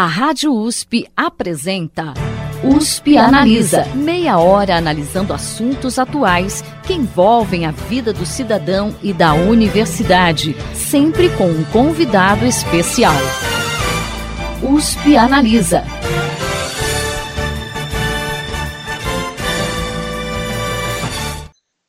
A Rádio USP apresenta USP Analisa. Meia hora analisando assuntos atuais que envolvem a vida do cidadão e da universidade, sempre com um convidado especial. USP Analisa.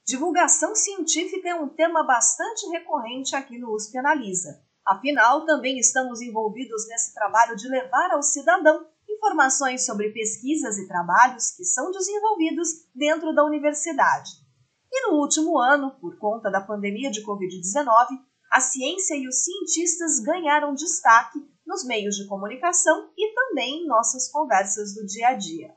Divulgação científica é um tema bastante recorrente aqui no USP Analisa. Afinal, também estamos envolvidos nesse trabalho de levar ao cidadão informações sobre pesquisas e trabalhos que são desenvolvidos dentro da universidade. E no último ano, por conta da pandemia de Covid-19, a ciência e os cientistas ganharam destaque nos meios de comunicação e também em nossas conversas do dia a dia.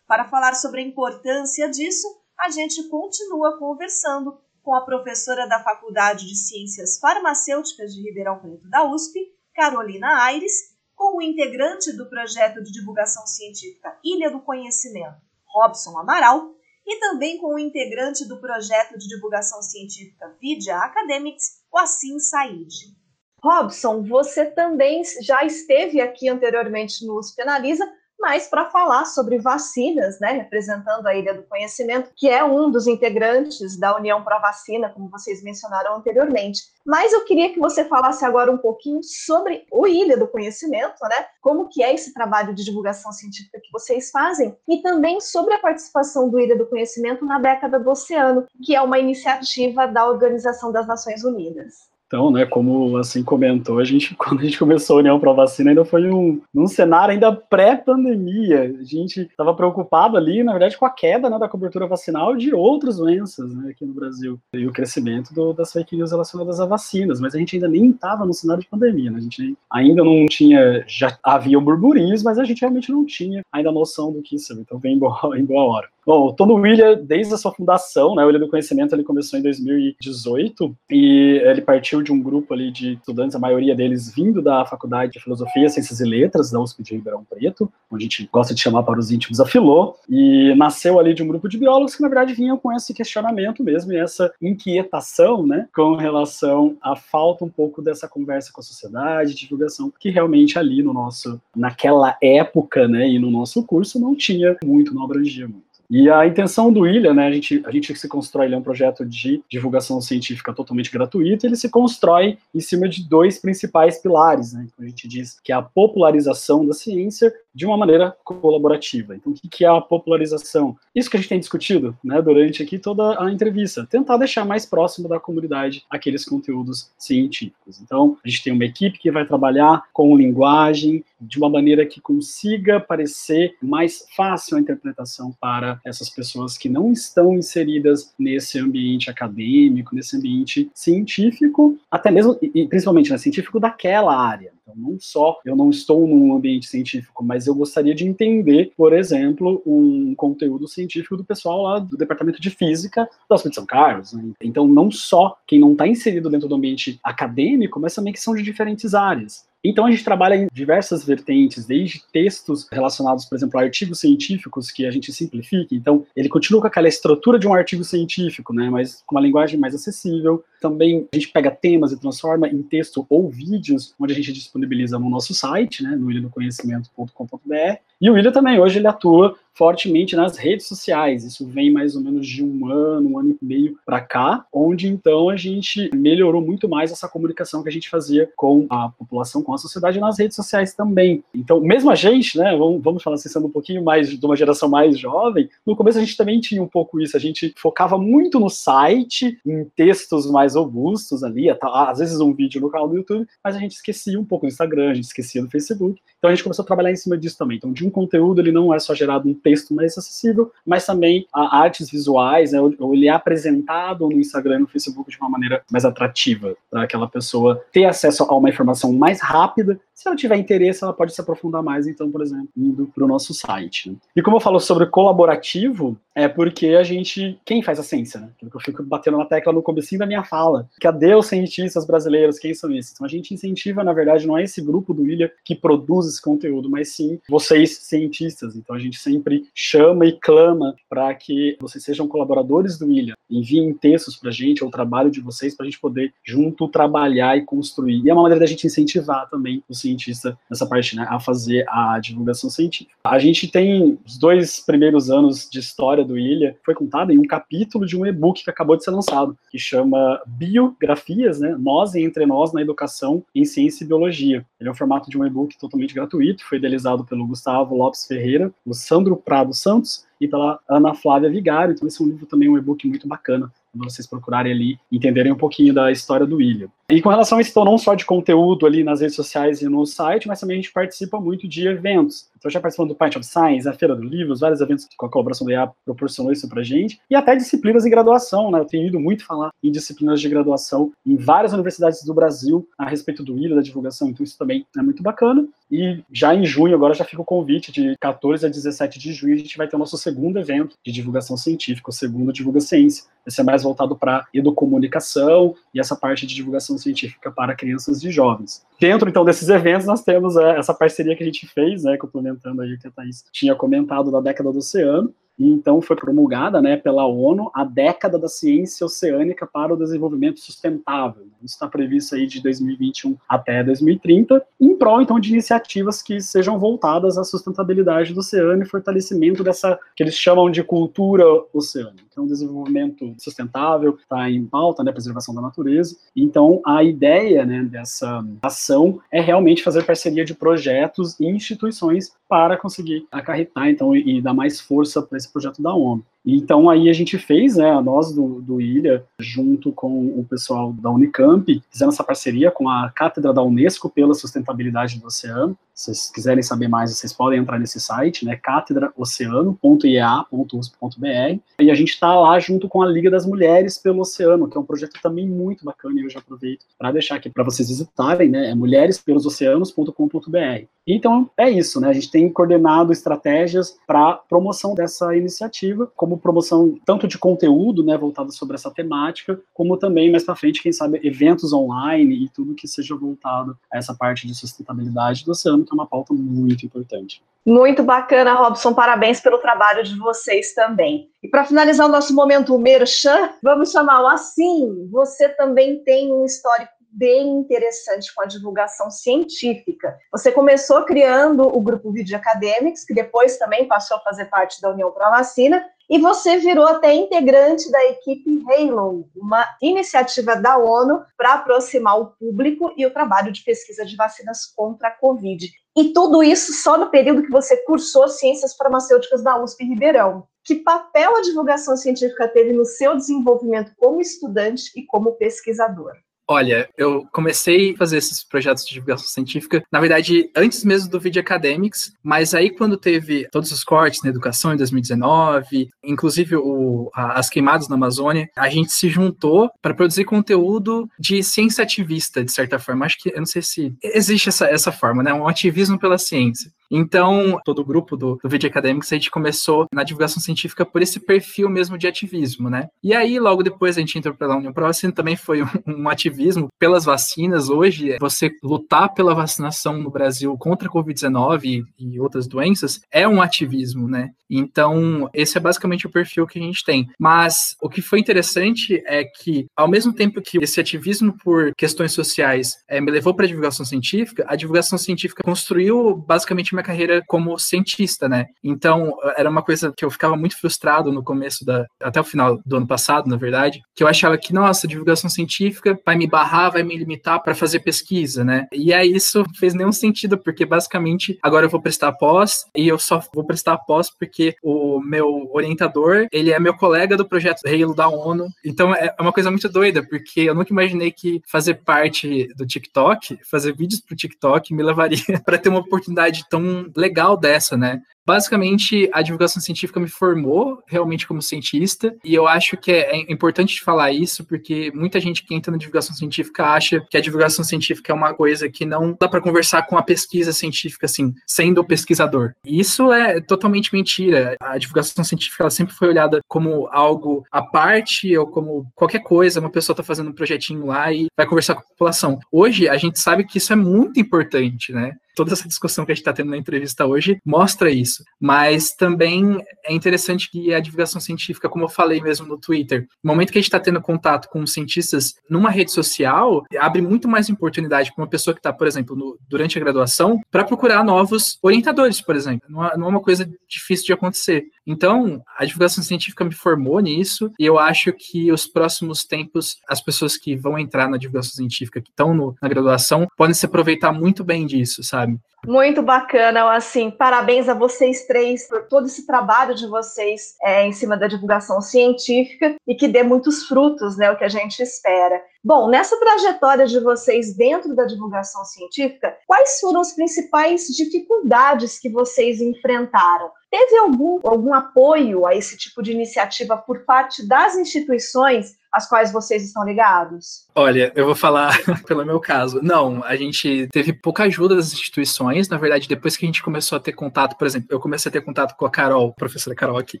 Para falar sobre a importância disso, a gente continua conversando com a professora da Faculdade de Ciências Farmacêuticas de Ribeirão Preto da USP, Carolina Aires, com o integrante do projeto de divulgação científica Ilha do Conhecimento, Robson Amaral, e também com o integrante do projeto de divulgação científica Vidia Academics, o Assim Said. Robson, você também já esteve aqui anteriormente no USP Analisa mas para falar sobre vacinas, né, representando a Ilha do Conhecimento, que é um dos integrantes da União para a Vacina, como vocês mencionaram anteriormente. Mas eu queria que você falasse agora um pouquinho sobre o Ilha do Conhecimento, né, como que é esse trabalho de divulgação científica que vocês fazem, e também sobre a participação do Ilha do Conhecimento na década do Oceano, que é uma iniciativa da Organização das Nações Unidas. Então, né, como assim comentou, a gente, quando a gente começou a União Pro Vacina, ainda foi um, num cenário ainda pré-pandemia. A gente estava preocupado ali, na verdade, com a queda né, da cobertura vacinal de outras doenças né, aqui no Brasil. E o crescimento do, das fake news relacionadas a vacinas. Mas a gente ainda nem estava no cenário de pandemia, né? A gente ainda não tinha, já havia burburinhos, mas a gente realmente não tinha ainda noção do que isso. Então vem em boa, em boa hora. Bom, o William, desde a sua fundação, né, o William do Conhecimento, ele começou em 2018 e ele partiu de um grupo ali de estudantes, a maioria deles vindo da Faculdade de Filosofia, Ciências e Letras da USP de Ribeirão Preto, onde a gente gosta de chamar para os íntimos a Filô, e nasceu ali de um grupo de biólogos que, na verdade, vinham com esse questionamento mesmo e essa inquietação, né, com relação à falta um pouco dessa conversa com a sociedade, divulgação, que realmente ali no nosso, naquela época, né, e no nosso curso não tinha muito, não abrangia muito. E a intenção do Ilha, né, a gente, a gente se constrói, ele é um projeto de divulgação científica totalmente gratuito, ele se constrói em cima de dois principais pilares, né, então a gente diz que é a popularização da ciência de uma maneira colaborativa. Então, o que é a popularização? Isso que a gente tem discutido né, durante aqui toda a entrevista, tentar deixar mais próximo da comunidade aqueles conteúdos científicos. Então, a gente tem uma equipe que vai trabalhar com linguagem de uma maneira que consiga parecer mais fácil a interpretação para essas pessoas que não estão inseridas nesse ambiente acadêmico, nesse ambiente científico, até mesmo, e principalmente né, científico daquela área. Então, não só eu não estou num ambiente científico, mas eu gostaria de entender, por exemplo, um conteúdo científico do pessoal lá do Departamento de Física da USP de São Carlos. Né? Então, não só quem não está inserido dentro do ambiente acadêmico, mas também que são de diferentes áreas. Então a gente trabalha em diversas vertentes, desde textos relacionados, por exemplo, a artigos científicos que a gente simplifica. Então ele continua com aquela estrutura de um artigo científico, né, mas com uma linguagem mais acessível. Também a gente pega temas e transforma em texto ou vídeos, onde a gente disponibiliza no nosso site, né, no ilhadoconhecimento.com.br. E o William também, hoje ele atua fortemente nas redes sociais. Isso vem mais ou menos de um ano, um ano e meio para cá, onde então a gente melhorou muito mais essa comunicação que a gente fazia com a população, com a sociedade nas redes sociais também. Então, mesmo a gente, né, vamos, falar assim, sendo um pouquinho mais de uma geração mais jovem, no começo a gente também tinha um pouco isso, a gente focava muito no site, em textos mais robustos ali, às vezes um vídeo no canal do YouTube, mas a gente esquecia um pouco do Instagram, a gente esquecia do Facebook. Então a gente começou a trabalhar em cima disso também. Então, de um conteúdo, ele não é só gerado um texto mais acessível, mas também a artes visuais, né, ou ele é apresentado no Instagram e no Facebook de uma maneira mais atrativa, para aquela pessoa ter acesso a uma informação mais rápida. Se ela tiver interesse, ela pode se aprofundar mais, então, por exemplo, indo para o nosso site. Né? E como eu falo sobre colaborativo, é porque a gente. Quem faz a ciência, né? Que eu fico batendo na tecla no comecinho da minha fala. Cadê os cientistas brasileiros? Quem são esses? Então a gente incentiva, na verdade, não é esse grupo do Ilha que produz esse conteúdo, mas sim vocês, cientistas. Então a gente sempre chama e clama para que vocês sejam colaboradores do Ilha, enviem textos para a gente, ou o trabalho de vocês, para a gente poder junto trabalhar e construir. E é uma maneira da gente incentivar também os cientista nessa parte, né, a fazer a divulgação científica. A gente tem os dois primeiros anos de história do Ilha, foi contado em um capítulo de um e-book que acabou de ser lançado, que chama Biografias, né, Nós e Entre Nós na Educação em Ciência e Biologia. Ele é um formato de um e-book totalmente gratuito, foi idealizado pelo Gustavo Lopes Ferreira, o Sandro Prado Santos e pela Ana Flávia Vigário, então esse é um livro também, um e-book muito bacana, vocês procurarem ali, entenderem um pouquinho da história do William. E com relação a isso, não só de conteúdo ali nas redes sociais e no site, mas também a gente participa muito de eventos. Então, já participando do Pint of Science, a Feira do Livro, vários eventos que a colaboração do IA proporcionou isso pra gente, e até disciplinas em graduação, né? Eu tenho ido muito falar em disciplinas de graduação em várias universidades do Brasil a respeito do ILA, da divulgação, então isso também é muito bacana. E já em junho, agora já fica o convite, de 14 a 17 de junho, a gente vai ter o nosso segundo evento de divulgação científica, o segundo Divulga Ciência. Esse é mais voltado para educomunicação e essa parte de divulgação científica para crianças e jovens. Dentro, então, desses eventos, nós temos é, essa parceria que a gente fez, né, complementando aí o que a Thaís tinha comentado da década do oceano, e então foi promulgada né, pela ONU a década da ciência oceânica para o desenvolvimento sustentável. Isso está previsto aí de 2021 até 2030, em prol então de iniciativas que sejam voltadas à sustentabilidade do oceano e fortalecimento dessa que eles chamam de cultura oceânica. Então, desenvolvimento sustentável está em pauta, né, preservação da natureza. Então, a ideia né, dessa ação é realmente fazer parceria de projetos e instituições para conseguir acarretar então e, e dar mais força para esse projeto da ONU. Então aí a gente fez, né, nós do, do Ilha, junto com o pessoal da Unicamp, fizemos essa parceria com a Cátedra da Unesco pela Sustentabilidade do Oceano. Se vocês quiserem saber mais, vocês podem entrar nesse site, né, cátedraoceano.iea.usp.br. E a gente está lá junto com a Liga das Mulheres pelo Oceano, que é um projeto também muito bacana, e eu já aproveito para deixar aqui para vocês visitarem, né, é mulherespelosoceanos.com.br. Então é isso, né, a gente tem coordenado estratégias para promoção dessa iniciativa, como promoção tanto de conteúdo, né, voltado sobre essa temática, como também mais para frente, quem sabe, eventos online e tudo que seja voltado a essa parte de sustentabilidade do oceano, que é uma pauta muito importante. Muito bacana, Robson. Parabéns pelo trabalho de vocês também. E para finalizar o nosso momento Merchan, vamos chamar o Assim. Você também tem um histórico bem interessante com a divulgação científica. Você começou criando o grupo Video Academics, que depois também passou a fazer parte da União para a Vacina, e você virou até integrante da equipe Halo, uma iniciativa da ONU para aproximar o público e o trabalho de pesquisa de vacinas contra a Covid. E tudo isso só no período que você cursou Ciências Farmacêuticas da USP Ribeirão. Que papel a divulgação científica teve no seu desenvolvimento como estudante e como pesquisador? Olha, eu comecei a fazer esses projetos de divulgação científica, na verdade, antes mesmo do Video Academics, mas aí quando teve todos os cortes na educação em 2019, inclusive o, a, as queimadas na Amazônia, a gente se juntou para produzir conteúdo de ciência ativista, de certa forma. Acho que, eu não sei se existe essa, essa forma, né? Um ativismo pela ciência. Então, todo o grupo do, do Video Academics, a gente começou na divulgação científica por esse perfil mesmo de ativismo, né? E aí, logo depois, a gente entrou pela União Vacina, também foi um, um, ativismo pelas vacinas. Hoje, você lutar pela vacinação no Brasil contra a Covid-19 e, e outras doenças é um ativismo, né? Então, esse é basicamente o perfil que a gente tem. Mas o que foi interessante é que, ao mesmo tempo que esse ativismo por questões sociais é, me levou para a divulgação científica, a divulgação científica construiu basicamente minha carreira como cientista, né? Então, era uma coisa que eu ficava muito frustrado no começo da. até o final do ano passado, na verdade, que eu achava que, nossa, divulgação científica vai me barrar, vai me limitar para fazer pesquisa, né? E aí isso fez nenhum sentido, porque basicamente agora eu vou prestar pós e eu só vou prestar pós porque o meu orientador, ele é meu colega do projeto Halo da ONU. Então é uma coisa muito doida, porque eu nunca imaginei que fazer parte do TikTok, fazer vídeos pro TikTok me levaria para ter uma oportunidade tão legal dessa, né? Basicamente, a divulgação científica me formou realmente como cientista, e eu acho que é, é importante falar isso, porque muita gente que entra na divulgação científica acha que a divulgação científica é uma coisa que não dá para conversar com a pesquisa científica, assim, sendo pesquisador. E isso é totalmente mentira. A divulgação científica ela sempre foi olhada como algo à parte, ou como qualquer coisa, uma pessoa está fazendo um projetinho lá e vai conversar com a população. Hoje, a gente sabe que isso é muito importante, né? toda essa discussão que a gente está tendo na entrevista hoje mostra isso. Isso. Mas também é interessante que a divulgação científica, como eu falei mesmo no Twitter, no momento que a gente está tendo contato com cientistas numa rede social, abre muito mais oportunidade para uma pessoa que está, por exemplo, no, durante a graduação, para procurar novos orientadores, por exemplo. Não é, não é uma coisa difícil de acontecer. Então, a divulgação científica me formou nisso, e eu acho que os próximos tempos, as pessoas que vão entrar na divulgação científica, que estão na graduação, podem se aproveitar muito bem disso, sabe? Muito bacana, assim, parabéns a vocês três por todo esse trabalho de vocês é, em cima da divulgação científica e que dê muitos frutos, né, o que a gente espera. Bom, nessa trajetória de vocês dentro da divulgação científica, quais foram as principais dificuldades que vocês enfrentaram? Teve algum, algum apoio a esse tipo de iniciativa por parte das instituições às quais vocês estão ligados? Olha, eu vou falar pelo meu caso. Não, a gente teve pouca ajuda das instituições. Na verdade, depois que a gente começou a ter contato, por exemplo, eu comecei a ter contato com a Carol, professora Carol aqui,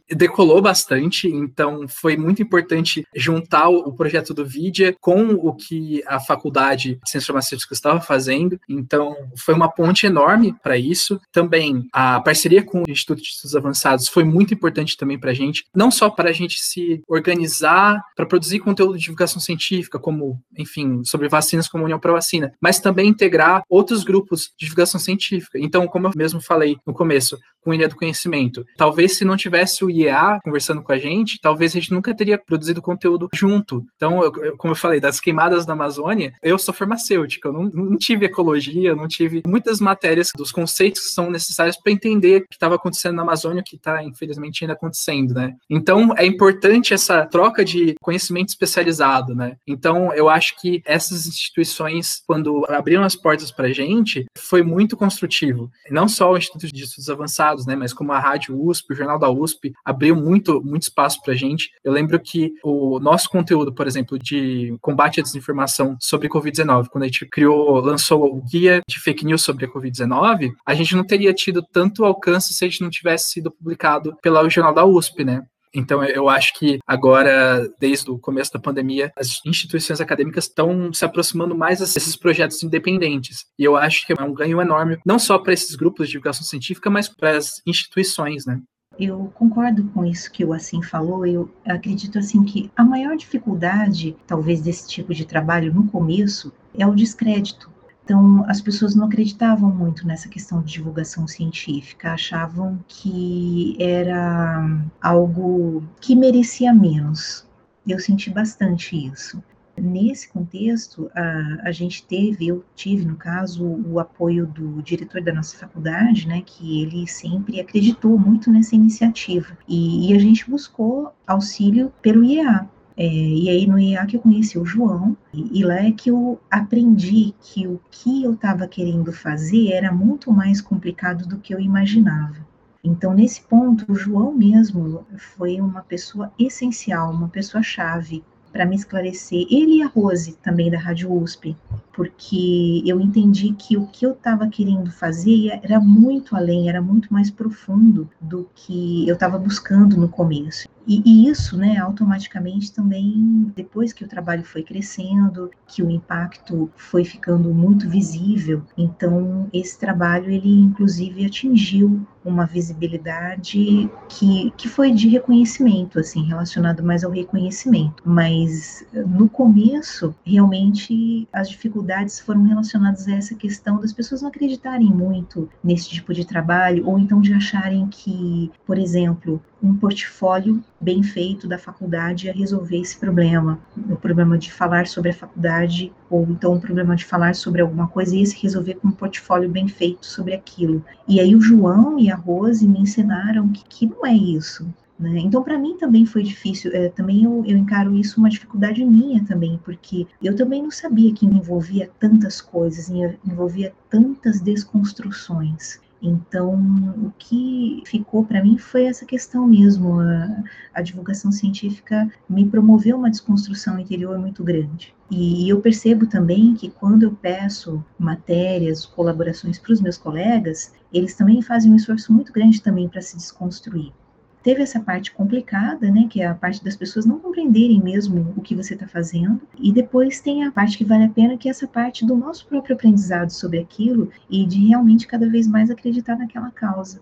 decolou bastante. Então, foi muito importante juntar o projeto do Vidia com o que a faculdade de Ciências Farmacêuticas estava fazendo. Então, foi uma ponte enorme para isso. Também, a parceria com o Instituto de Estudos Avançados foi muito importante também para a gente. Não só para a gente se organizar, para produzir conteúdo de divulgação científica, como, enfim, sobre vacinas como União para Vacina, mas também integrar outros grupos de divulgação científica. Então, como eu mesmo falei no começo, com o Ilha do Conhecimento, talvez se não tivesse o IEA conversando com a gente, talvez a gente nunca teria produzido conteúdo junto. Então, eu, eu, como eu falei, das queimadas da Amazônia, eu sou farmacêutica, eu não, não tive ecologia, não tive muitas matérias dos conceitos que são necessários para entender o que estava acontecendo na Amazônia, o que está, infelizmente, ainda acontecendo, né? Então, é importante essa troca de conhecimento especializado, né? Então, eu acho que essas instituições, quando abriram as portas para a gente, foi muito construtivo. Não só o Instituto de Estudos Avançados, né? Mas como a Rádio USP, o Jornal da USP, abriu muito, muito espaço para a gente. Eu lembro que o nosso conteúdo, por exemplo, de combate à desinformação sobre Covid-19, quando a gente criou, lançou o guia de fake news sobre a Covid-19, a gente não teria tido tanto alcance se a gente não tivesse sido publicado pelo Jornal da USP, né? Então, eu acho que agora, desde o começo da pandemia, as instituições acadêmicas estão se aproximando mais desses projetos independentes. E eu acho que é um ganho enorme, não só para esses grupos de divulgação científica, mas para as instituições, né? Eu concordo com isso que o Assim falou. Eu acredito assim que a maior dificuldade, talvez, desse tipo de trabalho no começo é o descrédito então, as pessoas não acreditavam muito nessa questão de divulgação científica, achavam que era algo que merecia menos. Eu senti bastante isso. Nesse contexto, a, a gente teve, eu tive, no caso, o apoio do diretor da nossa faculdade, né, que ele sempre acreditou muito nessa iniciativa. E, e a gente buscou auxílio pelo IEA, é, e aí no IA que eu conheci o João, e, e, lá é que eu aprendi que o que eu estava querendo fazer era muito mais complicado do que eu imaginava. Então, nesse ponto, o João mesmo foi uma pessoa essencial, uma pessoa chave para me esclarecer. Ele e a Rose, também da Rádio USP, porque eu entendi que o que eu estava querendo fazer era muito além, era muito mais profundo do que eu estava buscando no começo. E, e, isso, né, automaticamente também, depois que o trabalho foi crescendo, que o impacto foi ficando muito visível, então esse trabalho, ele inclusive atingiu uma visibilidade que, que foi de reconhecimento, assim, relacionado mais ao reconhecimento. Mas no começo, realmente, as dificuldades foram relacionadas a essa questão das pessoas não acreditarem muito nesse tipo de trabalho, ou então de acharem que, por exemplo, um portfólio bem feito da faculdade ia resolver esse problema, o problema de falar sobre a faculdade, ou então o problema de falar sobre alguma coisa e se resolver com um portfólio bem feito sobre aquilo. E aí o João e a Rose me ensinaram que, que não é isso. Né? Então, para mim também foi difícil, é, também eu, eu encaro isso uma dificuldade minha também, porque eu também não sabia que envolvia tantas coisas, envolvia tantas desconstruções. Então, o que ficou para mim foi essa questão mesmo. A, a, divulgação científica me promoveu uma desconstrução interior muito grande. E eu percebo também que quando eu peço matérias, colaborações para os meus colegas, eles também fazem um esforço muito grande também para se desconstruir teve essa parte complicada, né, que é a parte das pessoas não compreenderem mesmo o que você está fazendo, e depois tem a parte que vale a pena, que é essa parte do nosso próprio aprendizado sobre aquilo e de realmente cada vez mais acreditar naquela causa.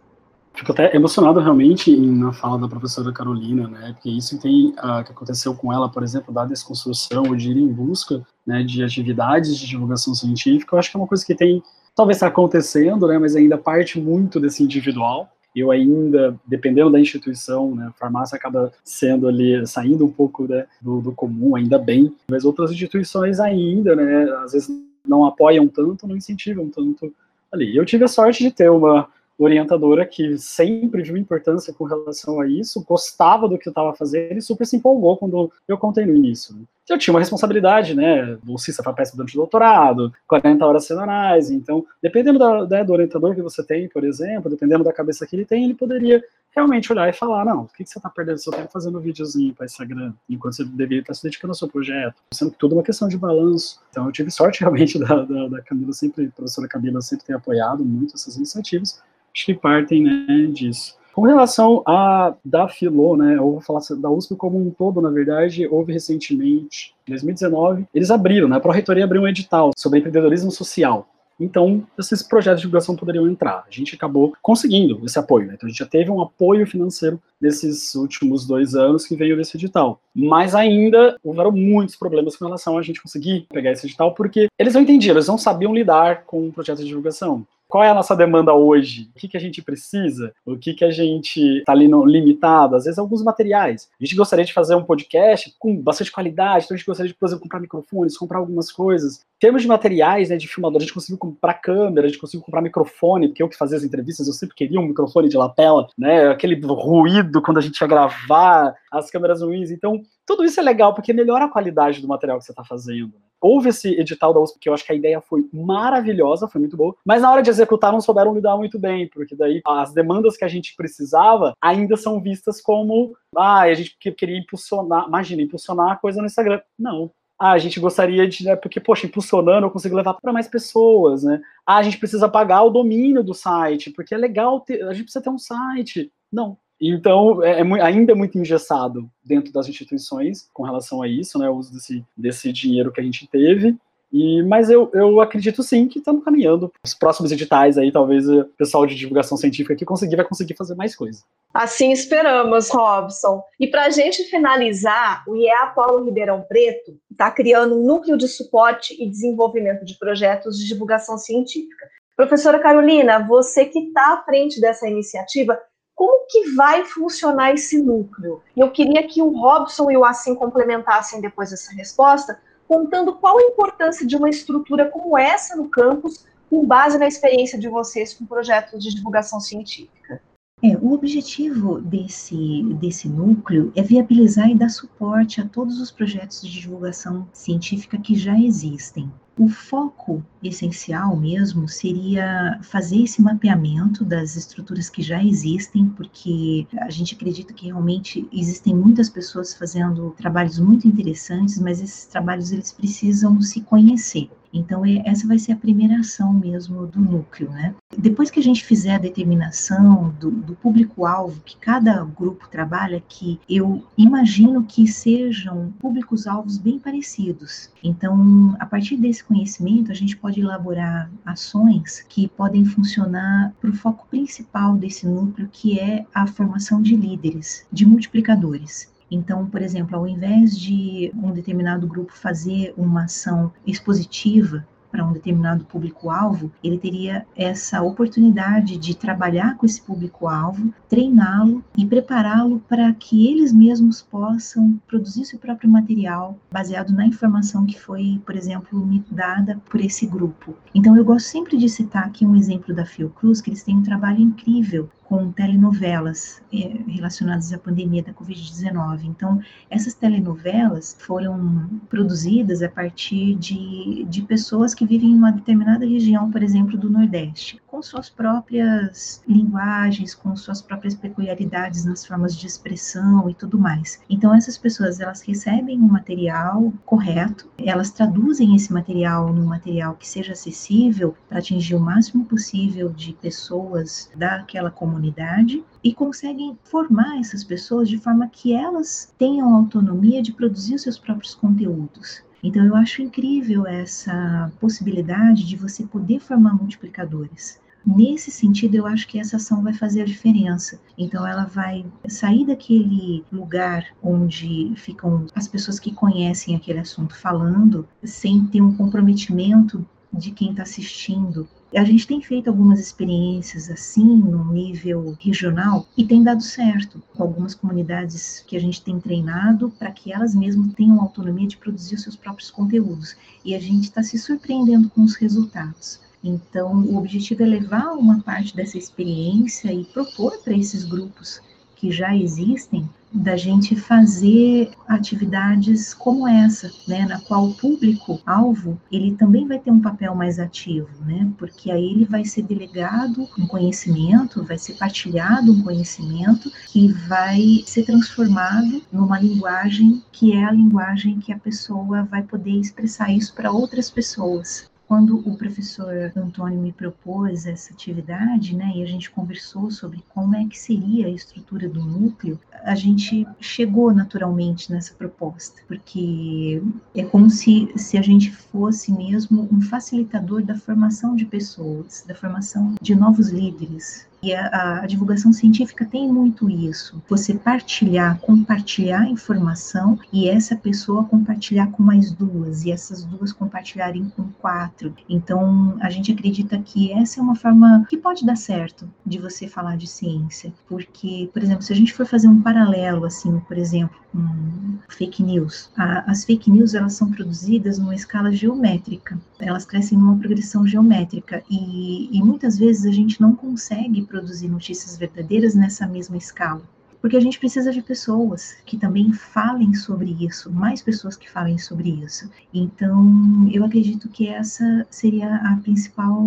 Fico até emocionado realmente na fala da professora Carolina, né? Porque isso tem uh, que aconteceu com ela, por exemplo, da desconstrução ou de ir em busca né, de atividades de divulgação científica. Eu acho que é uma coisa que tem talvez está acontecendo, né? Mas ainda parte muito desse individual. Eu ainda, dependendo da instituição, né, a farmácia acaba sendo ali, saindo um pouco né, do, do comum, ainda bem, mas outras instituições ainda, né, às vezes não apoiam tanto, não incentivam tanto ali. Eu tive a sorte de ter uma orientadora que sempre viu importância com relação a isso, gostava do que eu estava fazendo e super se empolgou quando eu contei no início. Né. Eu tinha uma responsabilidade, né, bolsista para peça durante o doutorado, 40 horas semanais, então, dependendo da, né, do orientador que você tem, por exemplo, dependendo da cabeça que ele tem, ele poderia realmente olhar e falar, não, o que, que você está perdendo seu tempo fazendo um videozinho para Instagram, enquanto você deveria estar se dedicando ao seu projeto, sendo que tudo é uma questão de balanço. Então, eu tive sorte realmente da, da, da Camila sempre, a professora Camila sempre ter apoiado muito essas iniciativas, acho que partem né, disso. Com relação a da Filô, né, eu vou falar da USP como um todo, na verdade, houve recentemente, em 2019, eles abriram, né, a Pró-Reitoria abriu um edital sobre empreendedorismo social. Então, esses projetos de divulgação poderiam entrar. A gente acabou conseguindo esse apoio. Né? Então, a gente já teve um apoio financeiro nesses últimos dois anos que veio desse edital. Mas ainda houveram muitos problemas com relação a gente conseguir pegar esse edital, porque eles não entendiam, eles não sabiam lidar com o projeto de divulgação. Qual é a nossa demanda hoje? O que, que a gente precisa? O que, que a gente está ali no limitado? Às vezes, alguns materiais. A gente gostaria de fazer um podcast com bastante qualidade, então a gente gostaria de, por exemplo, comprar microfones, comprar algumas coisas. Em termos de materiais, né, de filmador, a gente conseguiu comprar câmera, a gente conseguiu comprar microfone, porque eu que fazia as entrevistas, eu sempre queria um microfone de lapela, né? Aquele ruído quando a gente ia gravar, as câmeras ruins. Então, tudo isso é legal, porque melhora a qualidade do material que você está fazendo. Houve esse edital da USP, que eu acho que a ideia foi maravilhosa, foi muito boa, mas na hora de executar não souberam lidar muito bem, porque daí as demandas que a gente precisava ainda são vistas como, ah, a gente queria impulsionar, imagina, impulsionar a coisa no Instagram. Não, ah, a gente gostaria de, né, porque, poxa, impulsionando eu consigo levar para mais pessoas, né? Ah, a gente precisa pagar o domínio do site, porque é legal ter, a gente precisa ter um site. Não, então, é, é, ainda é muito engessado dentro das instituições com relação a isso, né, o uso desse, desse dinheiro que a gente teve. E, mas eu, eu acredito sim que estamos caminhando. Os próximos editais aí, talvez o pessoal de divulgação científica que conseguir vai conseguir fazer mais coisa. Assim esperamos, Robson. E para a gente finalizar, o IEA Paulo Ribeirão Preto está criando um núcleo de suporte e desenvolvimento de projetos de divulgação científica. Professora Carolina, você que está à frente dessa iniciativa, como que vai funcionar esse núcleo? E eu queria que o Robson e o Assim complementassem depois essa resposta, contando qual a importância de uma estrutura como essa no campus, com base na experiência de vocês com projetos de divulgação científica. É, o objetivo desse, desse núcleo é viabilizar e dar suporte a todos os projetos de divulgação científica que já existem. O foco essencial mesmo seria fazer esse mapeamento das estruturas que já existem, porque a gente acredita que realmente existem muitas pessoas fazendo trabalhos muito interessantes, mas esses trabalhos eles precisam se conhecer. Então, é, essa vai ser a primeira ação mesmo do núcleo, né? Depois que a gente fizer a determinação do, do público-alvo que cada grupo trabalha, que eu imagino que sejam públicos-alvos bem parecidos. Então, a partir desse conhecimento, a gente pode elaborar ações que podem funcionar para o foco principal desse núcleo, que é a formação de líderes, de multiplicadores. Então, por exemplo, ao invés de um determinado grupo fazer uma ação expositiva para um determinado público-alvo, ele teria essa oportunidade de trabalhar com esse público-alvo, treiná-lo e prepará-lo para que eles mesmos possam produzir seu próprio material baseado na informação que foi, por exemplo, me dada por esse grupo. Então, eu gosto sempre de citar aqui um exemplo da Fiocruz, que eles têm um trabalho incrível com telenovelas eh, relacionadas à pandemia da Covid-19. Então, essas telenovelas foram produzidas a partir de, de pessoas que vivem em uma determinada região, por exemplo, do Nordeste, com suas próprias linguagens, com suas próprias peculiaridades nas formas de expressão e tudo mais. Então, essas pessoas, elas recebem um material correto, elas traduzem esse material num material que seja acessível para atingir o máximo possível de pessoas daquela comunidade comunidade e conseguem formar essas pessoas de forma que elas tenham autonomia de produzir seus próprios conteúdos. Então, eu acho incrível essa possibilidade de você poder formar multiplicadores. nesse sentido, eu acho que essa ação vai fazer a diferença. Então, ela vai sair daquele lugar onde ficam as pessoas que conhecem aquele assunto falando, sem ter um comprometimento de quem está assistindo a gente tem feito algumas experiências assim, no nível regional, e tem dado certo, com algumas comunidades que a gente tem treinado para que elas mesmas tenham autonomia de produzir os seus próprios conteúdos. E a gente está se surpreendendo com os resultados. Então, o objetivo é levar uma parte dessa experiência e propor para esses grupos que já existem da gente fazer atividades como essa, né, na qual o público alvo ele também vai ter um papel mais ativo, né, porque aí ele vai ser delegado um conhecimento, vai ser partilhado um conhecimento que vai ser transformado numa linguagem que é a linguagem que a pessoa vai poder expressar isso para outras pessoas. Quando o professor Antônio me propôs essa atividade, né, e a gente conversou sobre como é que seria a estrutura do núcleo, a gente chegou naturalmente nessa proposta, porque é como se, se a gente fosse mesmo um facilitador da formação de pessoas, da formação de novos líderes, e a, a, divulgação científica tem muito isso. Você partilhar, compartilhar informação e essa pessoa compartilhar com mais duas, e essas duas compartilharem com quatro. Então, a gente acredita que essa é uma forma que pode dar certo de você falar de ciência. Porque, por exemplo, se a gente for fazer um paralelo, assim, por exemplo, com fake news, a, as fake news elas são produzidas numa escala geométrica, elas crescem numa progressão geométrica e, e muitas vezes a gente não consegue produzir notícias verdadeiras nessa mesma escala. Porque a gente precisa de pessoas que também falem sobre isso, mais pessoas que falem sobre isso. Então, eu acredito que essa seria a principal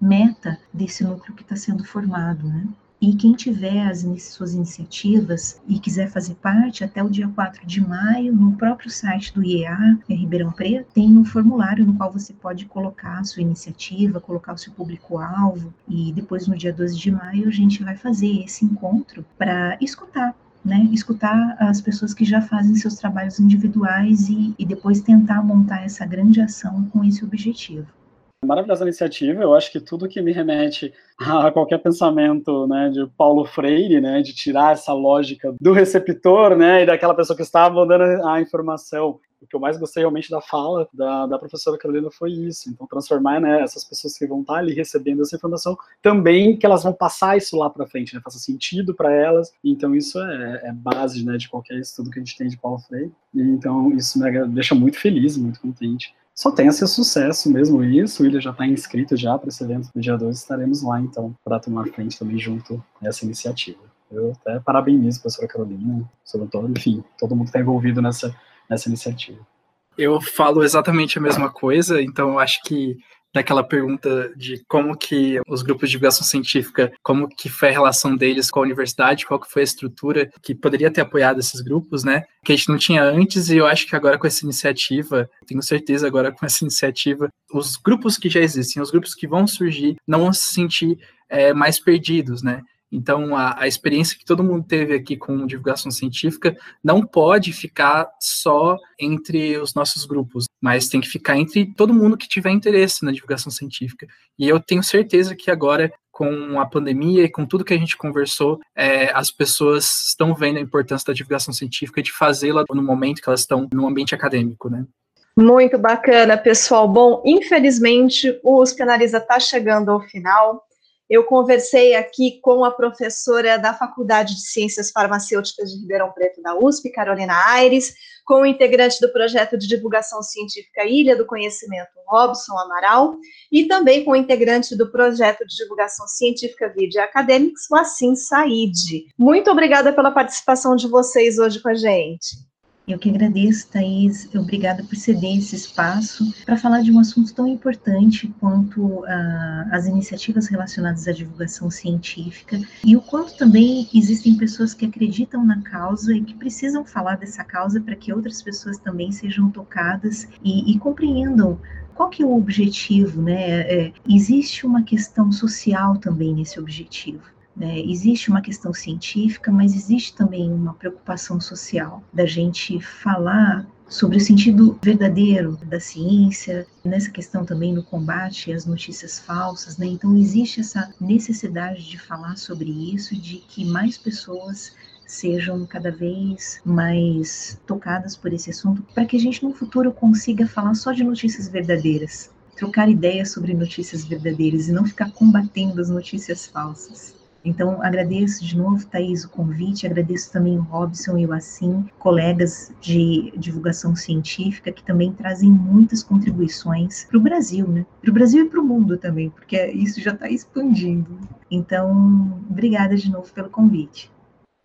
meta desse núcleo que está sendo formado, né? E quem tiver as suas iniciativas e quiser fazer parte, até o dia 4 de maio, no próprio site do IEA, em Ribeirão Preto, tem um formulário no qual você pode colocar a sua iniciativa, colocar o seu público-alvo, e depois, no dia 12 de maio, a gente vai fazer esse encontro para escutar né, escutar as pessoas que já fazem seus trabalhos individuais e, e, depois tentar montar essa grande ação com esse objetivo. Maravilhosa iniciativa, eu acho que tudo que me remete a qualquer pensamento né, de Paulo Freire, né, de tirar essa lógica do receptor né, e daquela pessoa que estava dando a informação. O que eu mais gostei realmente da fala da, da professora Carolina foi isso. Então, transformar né, essas pessoas que vão estar ali recebendo essa informação também que elas vão passar isso lá para frente, né, faça sentido para elas. Então, isso é, é base né, de qualquer estudo que a gente tem de Paulo Freire. Então, isso me deixa muito feliz, muito contente só tenha seu sucesso mesmo isso. O William já está inscrito já para esse evento do dia 2, estaremos lá então para tomar frente também junto nessa iniciativa. Eu até parabenizo a professora Carolina, o Antônio, enfim, todo mundo que está envolvido nessa, nessa iniciativa. Eu falo exatamente a mesma coisa, então acho que daquela pergunta de como que os grupos de divulgação científica, como que foi a relação deles com a universidade, qual que foi a estrutura que poderia ter apoiado esses grupos, né? Que a gente não tinha antes e eu acho que agora com essa iniciativa, tenho certeza agora com essa iniciativa, os grupos que já existem, os grupos que vão surgir, não vão se sentir é, mais perdidos, né? Então, a, a, experiência que todo mundo teve aqui com divulgação científica não pode ficar só entre os nossos grupos, mas tem que ficar entre todo mundo que tiver interesse na divulgação científica. E eu tenho certeza que agora, com a pandemia e com tudo que a gente conversou, é, as pessoas estão vendo a importância da divulgação científica e de fazê-la no momento que elas estão no ambiente acadêmico, né? Muito bacana, pessoal. Bom, infelizmente o USP Analisa está chegando ao final. Eu conversei aqui com a professora da Faculdade de Ciências Farmacêuticas de Ribeirão Preto da USP, Carolina Aires, com o integrante do projeto de divulgação científica Ilha do Conhecimento, Robson Amaral, e também com o integrante do projeto de divulgação científica Vide Academics, o Assim Said. Muito obrigada pela participação de vocês hoje com a gente. Eu que agradeço, Thaís. Obrigada por ceder esse espaço para falar de um assunto tão importante quanto uh, as iniciativas relacionadas à divulgação científica e o quanto também existem pessoas que acreditam na causa e que precisam falar dessa causa para que outras pessoas também sejam tocadas e, e compreendam qual que é o objetivo, né? É, existe uma questão social também nesse objetivo. Né? Existe uma questão científica, mas existe também uma preocupação social da gente falar sobre o sentido verdadeiro da ciência, nessa questão também no combate às notícias falsas, né? Então existe essa necessidade de falar sobre isso, de que mais pessoas sejam cada vez mais tocadas por esse assunto, para que a gente no futuro consiga falar só de notícias verdadeiras, trocar ideias sobre notícias verdadeiras e não ficar combatendo as notícias falsas. Então, agradeço de novo, Thaís, o convite, agradeço também o Robson e o Assim, colegas de divulgação científica, que também trazem muitas contribuições para o Brasil, né? Para o Brasil e para o mundo também, porque isso já está expandindo. Então, obrigada de novo pelo convite.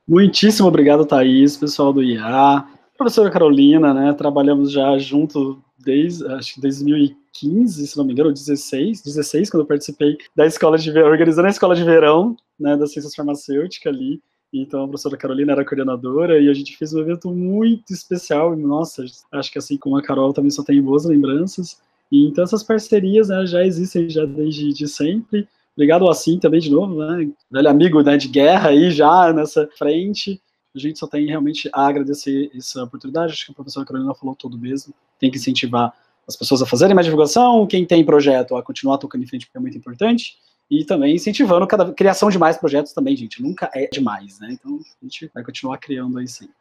Muitíssimo obrigado, Thaís, pessoal do IA, professora Carolina, né? Trabalhamos já junto desde, acho que 2015, se não me engano, 16, 16, quando eu participei da escola de verão, organizando a escola de verão, né, das ciências farmacêuticas ali. Então, a professora Carolina era coordenadora e a gente fez um evento muito especial. E, nossa, acho que assim como a Carol também só tem boas lembranças. E, então, essas parcerias né, já existem já desde de sempre. Obrigado assim também de novo, né? Velho amigo né, de guerra aí já nessa frente. A gente só tem realmente a agradecer essa oportunidade. Acho que a professora Carolina falou tudo mesmo. Tem que incentivar as pessoas a fazerem mais divulgação, quem tem projeto a continuar tocando em frente, porque é muito importante. E também incentivando a criação de mais projetos também, gente. Nunca é demais, né? Então a gente vai continuar criando aí sempre.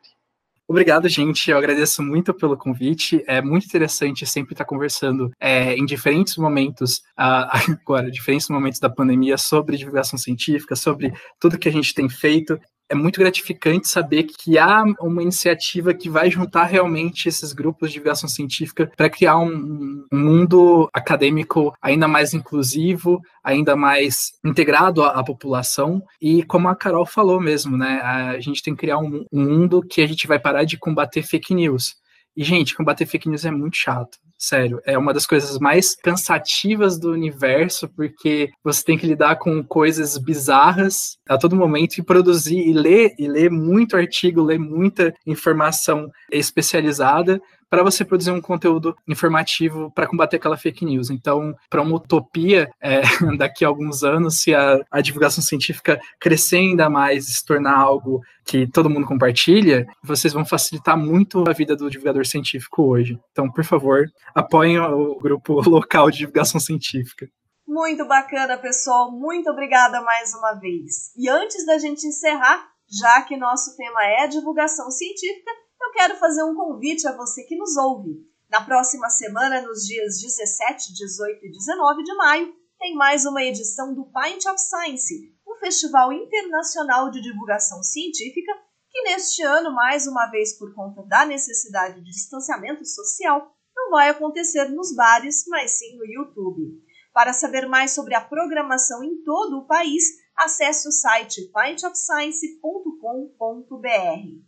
Obrigado, gente. Eu agradeço muito pelo convite. É muito interessante sempre estar conversando é, em diferentes momentos, uh, agora, diferentes momentos da pandemia, sobre divulgação científica, sobre tudo que a gente tem feito é muito gratificante saber que há uma iniciativa que vai juntar realmente esses grupos de divulgação científica para criar um, um, mundo acadêmico ainda mais inclusivo, ainda mais integrado à, à, população. E como a Carol falou mesmo, né, a gente tem que criar um, um mundo que a gente vai parar de combater fake news. E, gente, combater fake news é muito chato. Sério, é uma das coisas mais cansativas do universo, porque você tem que lidar com coisas bizarras a todo momento e produzir e ler e ler muito artigo, ler muita informação especializada para você produzir um conteúdo informativo para combater aquela fake news. Então, para uma utopia, é, daqui a alguns anos, se a, a, divulgação científica crescer ainda mais, se tornar algo que todo mundo compartilha, vocês vão facilitar muito a vida do divulgador científico hoje. Então, por favor, apoiem o grupo local de divulgação científica. Muito bacana, pessoal. Muito obrigada mais uma vez. E antes da gente encerrar, já que nosso tema é divulgação científica, eu quero fazer um convite a você que nos ouve. Na próxima semana, nos dias 17, 18 e 19 de maio, tem mais uma edição do Pint of Science, um festival internacional de divulgação científica que neste ano, mais uma vez por conta da necessidade de distanciamento social, não vai acontecer nos bares, mas sim no YouTube. Para saber mais sobre a programação em todo o país, acesse o site pintofscience.com.br.